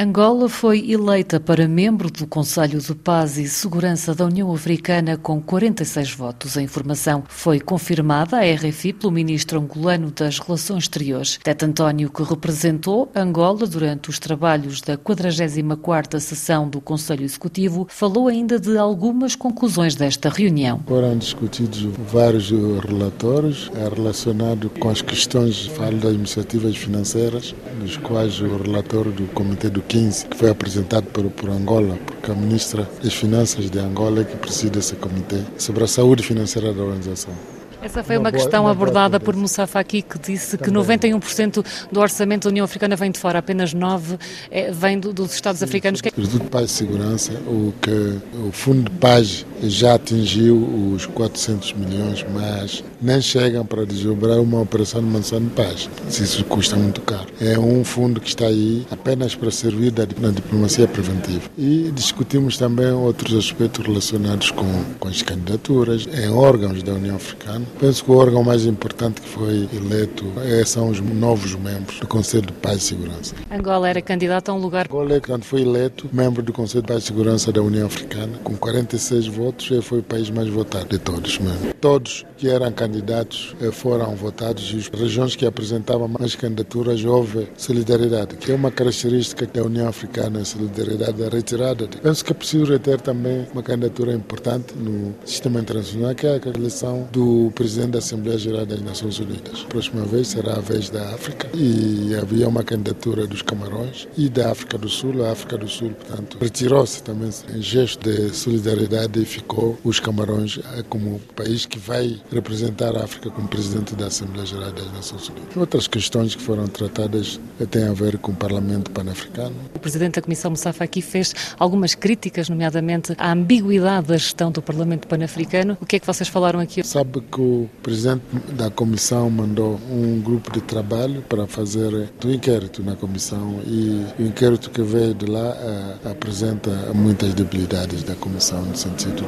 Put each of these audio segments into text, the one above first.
Angola foi eleita para membro do Conselho de Paz e Segurança da União Africana com 46 votos. A informação foi confirmada à RFI pelo ministro angolano das Relações Exteriores. Tete António, que representou Angola durante os trabalhos da 44ª sessão do Conselho Executivo, falou ainda de algumas conclusões desta reunião. Foram discutidos vários relatórios relacionados com as questões, falo das iniciativas financeiras, dos quais o relatório do Comitê do 15, que foi apresentado por, por Angola, porque a ministra das Finanças de Angola é que preside esse comitê, sobre a saúde financeira da organização. Essa foi uma, uma questão boa, abordada por Moussa Faki, que disse Também. que 91% do orçamento da União Africana vem de fora, apenas 9% é, vem do, dos Estados Sim, africanos. O Instituto de Paz e Segurança, o, que, o Fundo de Paz já atingiu os 400 milhões, mas nem chegam para desdobrar uma operação de manutenção de paz. Isso custa muito caro. É um fundo que está aí apenas para servir na diplomacia preventiva. E discutimos também outros aspectos relacionados com, com as candidaturas em órgãos da União Africana Penso que o órgão mais importante que foi eleito é, são os novos membros do Conselho de Paz e Segurança. Angola era candidato a um lugar. Angola, quando foi eleito membro do Conselho de Paz e Segurança da União Africana, com 46 votos, ele foi o país mais votado de todos mesmo. Todos que eram candidatos eh, foram votados e as regiões que apresentavam mais candidaturas houve solidariedade, que é uma característica da União Africana, a solidariedade da retirada. Penso que é preciso ter também uma candidatura importante no sistema internacional, que é a eleição do presidente da Assembleia Geral das Nações Unidas. A próxima vez será a vez da África e havia uma candidatura dos Camarões e da África do Sul. A África do Sul, portanto, retirou-se também em gesto de solidariedade e ficou os Camarões eh, como país que vai representar a África como presidente da Assembleia Geral das Nações Unidas. Outras questões que foram tratadas têm a ver com o Parlamento Pan-Africano. O presidente da Comissão Moussa Faki fez algumas críticas, nomeadamente à ambiguidade da gestão do Parlamento Pan-Africano. O que é que vocês falaram aqui? Sabe que o presidente da comissão mandou um grupo de trabalho para fazer um inquérito na comissão e o inquérito que veio de lá uh, apresenta muitas debilidades da comissão no sentido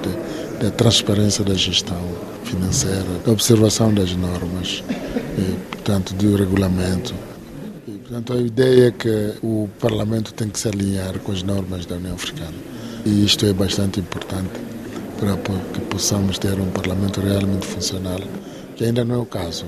da transparência da gestão financeira, da observação das normas, e, portanto, do regulamento. E, portanto, a ideia é que o Parlamento tem que se alinhar com as normas da União Africana. E isto é bastante importante para que possamos ter um Parlamento realmente funcional que ainda não é o caso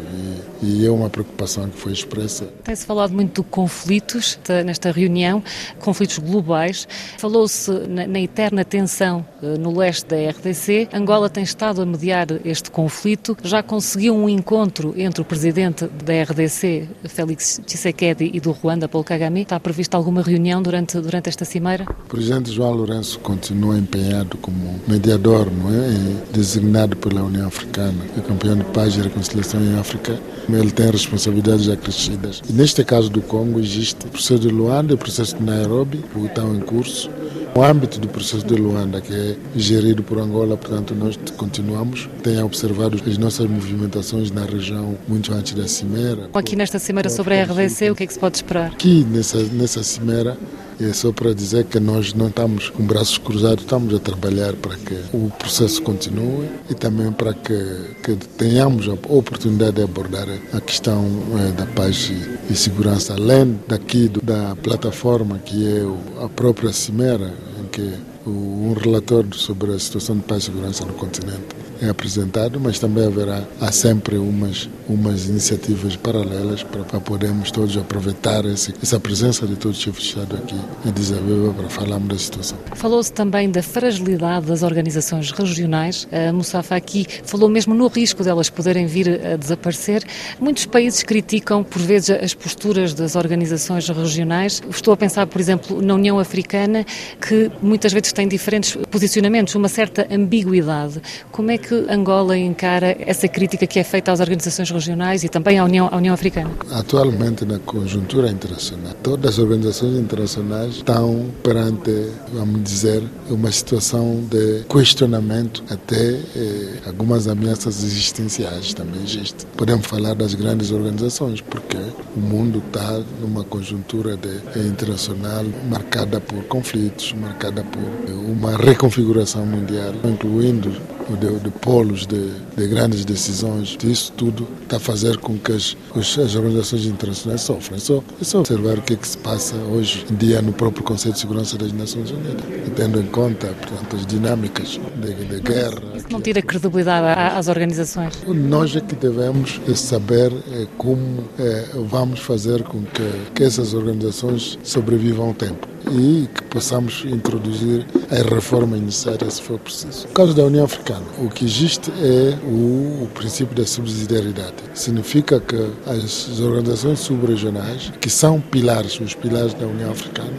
e, e é uma preocupação que foi expressa. Tem-se falado muito de conflitos nesta reunião, conflitos globais. Falou-se na, na, eterna tensão eh, no leste da RDC. Angola tem estado a mediar este conflito. Já conseguiu um encontro entre o presidente da RDC, Félix Tshisekedi, e do Ruanda, Paul Kagame. Está prevista alguma reunião durante, durante esta cimeira? O presidente João Lourenço continua empenhado como mediador, não é? designado pela União Africana, é campeão de paz reconciliação em África, ele tem responsabilidades acrescidas. E neste caso do Congo existe o processo de Luanda e o processo de Nairobi, que estão em curso. No âmbito do processo de Luanda, que é gerido por Angola, portanto, nós continuamos, tem observado as nossas movimentações na região muito antes da Cimeira. Aqui nesta Cimeira sobre a RDC, o que é que se pode esperar? Aqui nessa, nessa Cimeira, é só para dizer que nós não estamos com braços cruzados, estamos a trabalhar para que o processo continue e também para que, que tenhamos a oportunidade de abordar a questão é, da paz e, e, segurança, além daqui do, da plataforma que é o, a própria Cimeira, em que o, um relatório sobre a situação de paz e segurança no continente é apresentado, mas também haverá há sempre umas, umas iniciativas paralelas para, para podermos todos aproveitar esse, essa presença de todos os chefes de Estado aqui em Addis Abeba para falarmos da situação. Falou-se também da fragilidade das organizações regionais. A Moussafa aqui falou mesmo no risco delas poderem vir a desaparecer. Muitos países criticam, por vezes, as posturas das organizações regionais. Estou a pensar, por exemplo, na União Africana, que muitas vezes tem diferentes posicionamentos, uma certa ambiguidade. Como é que que Angola encara essa crítica que é feita às organizações regionais e também à União, à União Africana? Atualmente, na conjuntura internacional, todas as organizações internacionais estão perante, vamos dizer, uma situação de questionamento, até eh, algumas ameaças existenciais também existem. Podemos falar das grandes organizações, porque o mundo está numa conjuntura de, eh, internacional marcada por conflitos, marcada por eh, uma reconfiguração mundial, incluindo de, de polos de, de, grandes decisões. Isso tudo está a fazer com que as, as organizações internacionais sofrem. É só, é só observar o que, é que se passa hoje em dia no próprio Conselho de Segurança das Nações Unidas, tendo em conta portanto, as dinâmicas de, de guerra. Isso não tira credibilidade às organizações? Nós é que devemos saber como vamos fazer com que, que essas organizações sobrevivam ao tempo e que possamos introduzir a reforma necessária se for preciso. No caso da União Africana, o que existe é o, o princípio da subsidiariedade. Significa que as organizações subregionais, que são pilares, os pilares da União Africana,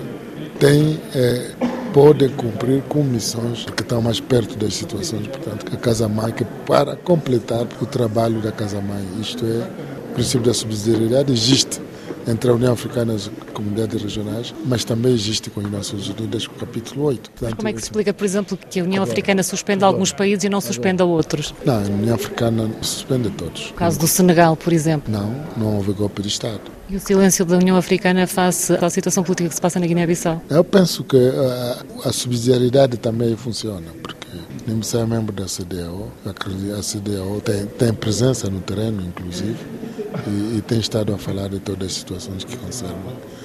têm é, podem cumprir com missões que estão mais perto das situações. Portanto, a Casa-Mãe, que para completar o trabalho da Casa-Mãe, isto é, o princípio da subsidiariedade existe entre a União Africana e as comunidades regionais, mas também existe com as Nações Unidas, o capítulo 8. Portanto, como é que se explica, por exemplo, que a União agora, Africana suspende agora, alguns países e não suspende a outros? Não, a União Africana suspende todos. O caso do Senegal, por exemplo? Não, não houve golpe de Estado. E o silêncio da União Africana face à situação política que se passa na Guiné-Bissau? Eu penso que a, a subsidiariedade também funciona, porque nem é membro da CDAO, a CDAO tem, tem presença no terreno, inclusive, e, e, tem estado a falar de todas as situações que concernam.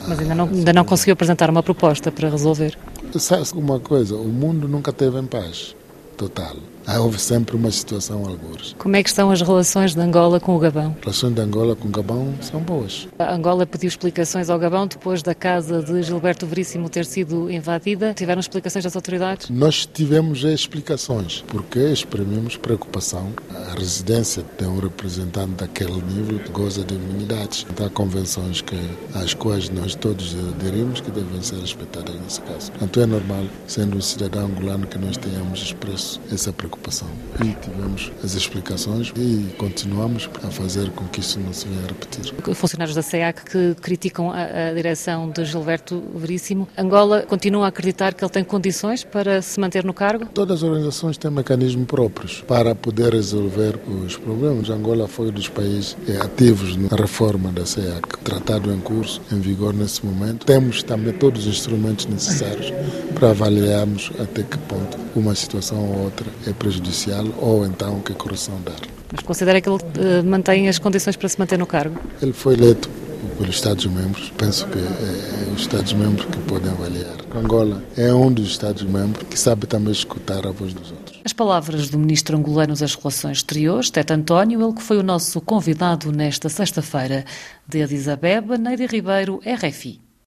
Mas ainda não, ainda não conseguiu apresentar uma proposta para resolver? Sabe uma coisa, o mundo nunca teve em paz total. Houve sempre uma situação algures. Como é que estão as relações de Angola com o Gabão? As relações de Angola com o Gabão são boas. A Angola pediu explicações ao Gabão depois da casa de Gilberto Veríssimo ter sido invadida. Tiveram explicações das autoridades? Nós tivemos explicações, porque exprimimos preocupação. A residência tem um representante daquele nível goza de imunidades. Há convenções que, às quais nós todos aderimos que devem ser respeitadas nesse caso. Portanto, é normal, sendo um cidadão angolano, que nós tenhamos expresso essa preocupação preocupação. E tivemos as explicações e continuamos a fazer com que isso não se venha a repetir. Funcionários da SEAC que criticam a, a direção de Gilberto Veríssimo. Angola continua a acreditar que ele tem condições para se manter no cargo? Todas as organizações têm mecanismos próprios para poder resolver os problemas. Angola foi um dos países eh, ativos na reforma da SEAC, tratado em curso, em vigor nesse momento. Temos também todos os instrumentos necessários para avaliarmos até que ponto uma situação ou outra é prejudicial ou então que correção dar. Mas considera que ele uh, mantém as condições para se manter no cargo? Ele foi eleito pelos Estados-membros. Penso que é, é os Estados-membros que podem avaliar. Angola é um dos Estados-membros que sabe também escutar a voz dos outros. As palavras do ministro angolano das Relações Exteriores, Tete António, ele que foi o nosso convidado nesta sexta-feira. De Addis Abeba, Neide Ribeiro, RFI.